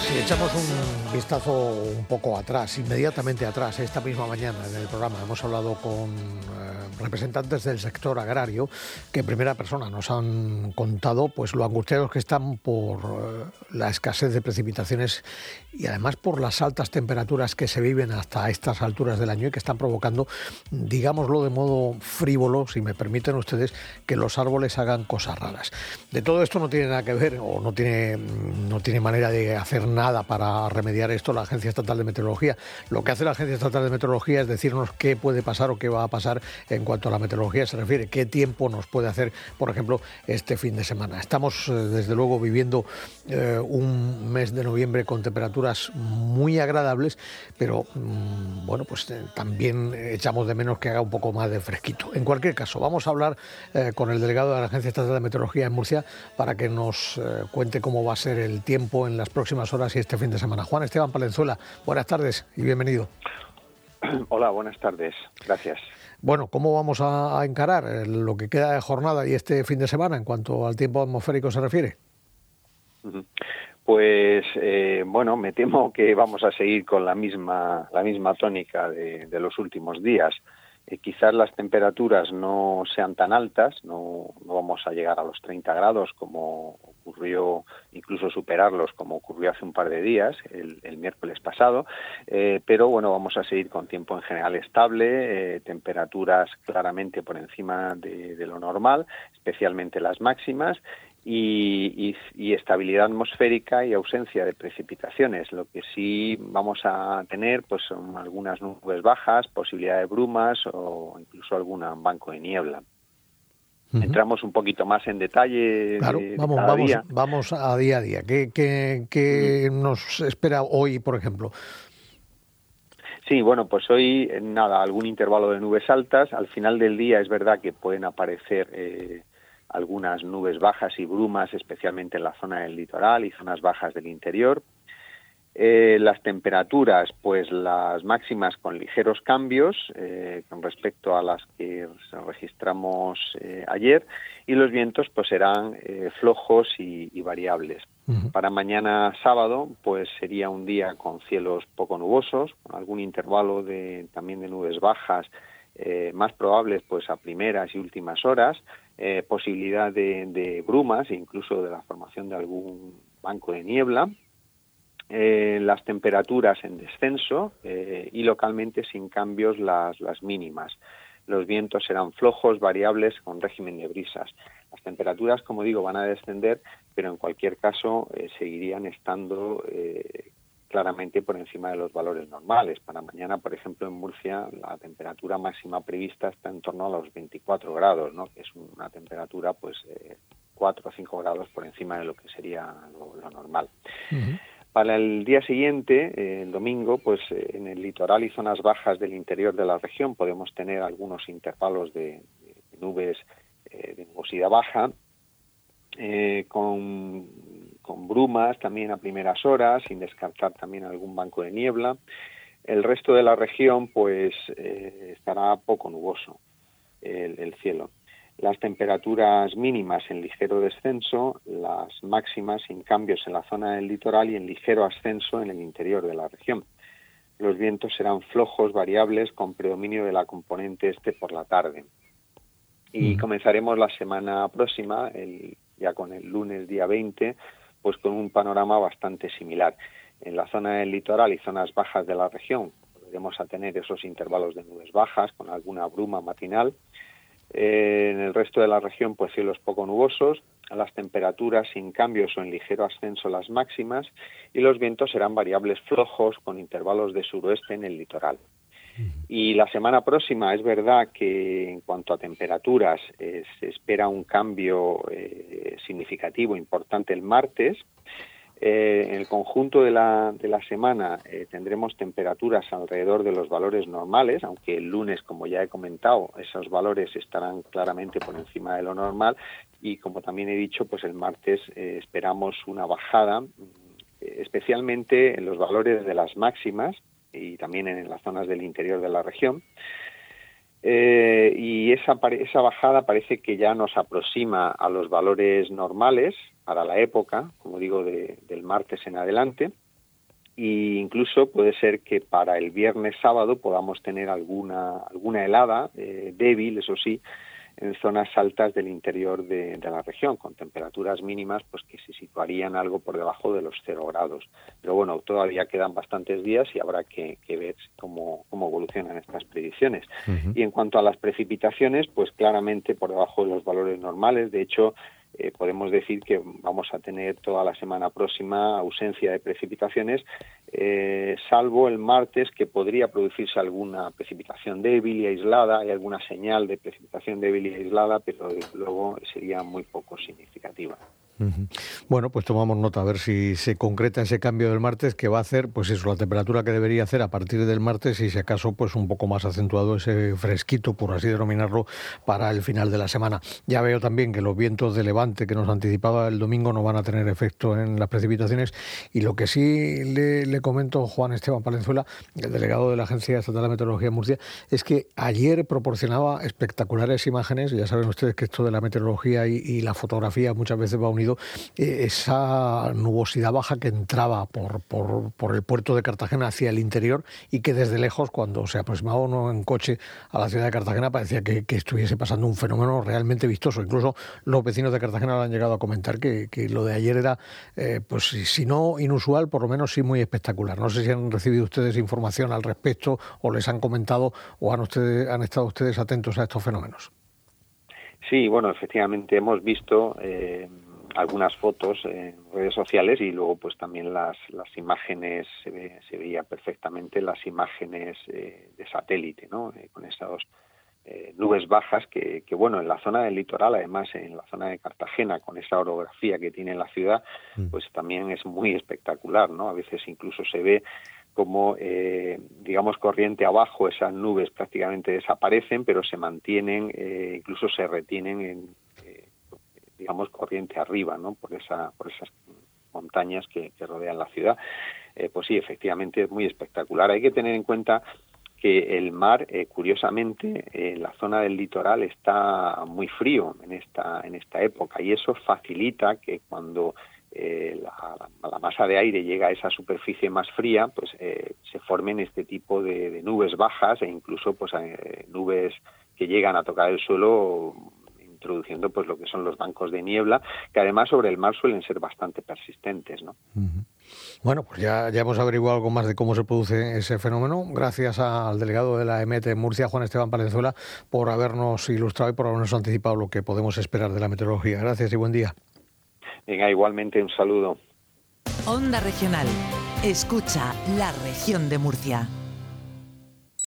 Si echamos un vistazo un poco atrás, inmediatamente atrás, esta misma mañana en el programa. Hemos hablado con eh, representantes del sector agrario que en primera persona nos han contado pues lo angustiados que están por eh, la escasez de precipitaciones y además por las altas temperaturas que se viven hasta estas alturas del año y que están provocando, digámoslo de modo frívolo, si me permiten ustedes, que los árboles hagan cosas raras. De todo esto no tiene nada que ver o no tiene, no tiene manera de hacer nada para remediar esto la Agencia Estatal de Meteorología. Lo que hace la Agencia Estatal de Meteorología es decirnos qué puede pasar o qué va a pasar en cuanto a la meteorología se refiere, qué tiempo nos puede hacer, por ejemplo, este fin de semana. Estamos, eh, desde luego, viviendo eh, un mes de noviembre con temperaturas muy agradables, pero mm, bueno, pues eh, también echamos de menos que haga un poco más de fresquito. En cualquier caso, vamos a hablar con el delegado de la Agencia Estatal de Meteorología en Murcia para que nos cuente cómo va a ser el tiempo en las próximas horas y este fin de semana. Juan Esteban Palenzuela, buenas tardes y bienvenido. Hola, buenas tardes. Gracias. Bueno, ¿cómo vamos a, encarar lo que queda de jornada y este fin de semana en cuanto al tiempo atmosférico se refiere? Pues eh, bueno, me temo que vamos a seguir con la misma la misma tónica de, de los últimos días. Eh, quizás las temperaturas no sean tan altas, no, no vamos a llegar a los 30 grados como ocurrió, incluso superarlos como ocurrió hace un par de días, el, el miércoles pasado, eh, pero bueno, vamos a seguir con tiempo en general estable, eh, temperaturas claramente por encima de, lo normal, especialmente las máximas, y, y, y, estabilidad atmosférica y ausencia de precipitaciones. Lo que sí vamos a tener pues son algunas nubes bajas, posibilidad de brumas o incluso algún banco de niebla. Uh -huh. Entramos un poquito más en detalle. Claro, de, vamos, cada vamos, día. vamos a día a día. ¿Qué, qué, qué uh -huh. nos espera hoy, por ejemplo? Sí, bueno, pues hoy nada, algún intervalo de nubes altas. Al final del día es verdad que pueden aparecer eh, algunas nubes bajas y brumas, especialmente en la zona del litoral y zonas bajas del interior. Eh, las temperaturas, pues las máximas con ligeros cambios eh, con respecto a las que registramos eh, ayer y los vientos pues serán flojos y, y variables. Uh -huh. Para mañana sábado pues sería un día con cielos poco nubosos, con algún intervalo de también de nubes bajas más probables pues a primeras y últimas horas, posibilidad de, de, brumas e incluso de la formación de algún banco de niebla, eh, las temperaturas en descenso eh, y localmente sin cambios las, las mínimas. Los vientos serán flojos, variables, con régimen de brisas. Las temperaturas, como digo, van a descender, pero en cualquier caso eh, seguirían estando claramente por encima de los valores normales. Para mañana, por ejemplo, en Murcia, la temperatura máxima prevista está en torno a los 24 grados, ¿no? que es una temperatura pues eh, 4 o 5 grados por encima de lo que sería lo, normal. Para el día siguiente, eh, el domingo, pues eh, en el litoral y zonas bajas del interior de la región podemos tener algunos intervalos de, nubes eh, de nubosidad baja, con brumas también a primeras horas, sin descartar también algún banco de niebla. El resto de la región, pues, estará poco nuboso el, cielo. Las temperaturas mínimas en ligero descenso, las máximas sin cambios en la zona del litoral y en ligero ascenso en el interior de la región. Los vientos serán flojos, variables, con predominio de la componente este por la tarde. Y comenzaremos la semana próxima, el, ya con el lunes día 20, pues con un panorama bastante similar. En la zona del litoral y zonas bajas de la región volveremos a tener esos intervalos de nubes bajas con alguna bruma matinal. Eh, en el resto de la región, pues cielos poco nubosos, las temperaturas sin cambios o en ligero ascenso las máximas y los vientos serán variables flojos con intervalos de suroeste en el litoral. Y la semana próxima es verdad que en cuanto a temperaturas eh, se espera un cambio eh, significativo, importante el martes. Eh, en el conjunto de la, de la semana eh, tendremos temperaturas alrededor de los valores normales, aunque el lunes, como ya he comentado, esos valores estarán claramente por encima de lo normal y como también he dicho, pues el martes eh, esperamos una bajada, especialmente en los valores de las máximas, y también en las zonas del interior de la región. y esa bajada parece que ya nos aproxima a los valores normales para la época, como digo, del martes en adelante, e incluso puede ser que para el viernes sábado podamos tener alguna, alguna helada eh, débil, eso sí, en zonas altas del interior de, la región, con temperaturas mínimas pues que se situarían algo por debajo de los cero grados. Pero bueno, todavía quedan bastantes días y habrá que, ver cómo, cómo, evolucionan estas predicciones. Y en cuanto a las precipitaciones, pues claramente por debajo de los valores normales. De hecho, eh, podemos decir que vamos a tener toda la semana próxima ausencia de precipitaciones, eh, salvo el martes que podría producirse alguna precipitación débil y aislada, hay alguna señal de precipitación débil y aislada, pero luego sería muy poco significativa. Bueno, pues tomamos nota a ver si se concreta ese cambio del martes que va a hacer, pues eso, la temperatura que debería hacer a partir del martes y si acaso pues un poco más acentuado ese fresquito, por así denominarlo, para el final de la semana. Ya veo también que los vientos de levante que nos anticipaba el domingo no van a tener efecto en las precipitaciones y lo que sí le, le comento Juan Esteban Palenzuela, el delegado de la Agencia Estatal de Meteorología de Murcia, es que ayer proporcionaba espectaculares imágenes, ya saben ustedes que esto de la meteorología y, y la fotografía muchas veces va unido eh, esa nubosidad baja que entraba por, por, el puerto de Cartagena hacia el interior y que desde lejos, cuando se aproximaba uno en coche a la ciudad de Cartagena, parecía que, estuviese pasando un fenómeno realmente vistoso. Incluso los vecinos de Cartagena han llegado a comentar que, lo de ayer era, eh, pues si no inusual, por lo menos sí muy espectacular. No sé si han recibido ustedes información al respecto o les han comentado o han, ustedes, han estado ustedes atentos a estos fenómenos. Sí, bueno, efectivamente hemos visto eh, algunas fotos en redes sociales y luego pues también las, las imágenes, se, se veía perfectamente las imágenes eh, de satélite, ¿no? Eh, con estas eh, nubes bajas que, que, bueno, en la zona del litoral, además en la zona de Cartagena, con esa orografía que tiene la ciudad, mm. pues también es muy espectacular, ¿no? A veces incluso se ve como, digamos, corriente abajo, esas nubes prácticamente desaparecen, pero se mantienen, incluso se retienen en, digamos, corriente arriba, ¿no? Por, esa, por esas montañas que, rodean la ciudad. Eh, pues sí, efectivamente es muy espectacular. Hay que tener en cuenta que el mar, eh, curiosamente, en la zona del litoral está muy frío en esta, en esta época y eso facilita que cuando eh, la, masa de aire llega a esa superficie más fría, pues se formen este tipo de, nubes bajas e incluso pues nubes que llegan a tocar el suelo introduciendo pues lo que son los bancos de niebla, que además sobre el mar suelen ser bastante persistentes, ¿no? Bueno, pues ya, ya hemos averiguado algo más de cómo se produce ese fenómeno. Gracias al delegado de la EMET en Murcia, Juan Esteban Palenzuela, por habernos ilustrado y por habernos anticipado lo que podemos esperar de la meteorología. Gracias y buen día. Venga, igualmente un saludo. Onda Regional. Escucha la región de Murcia.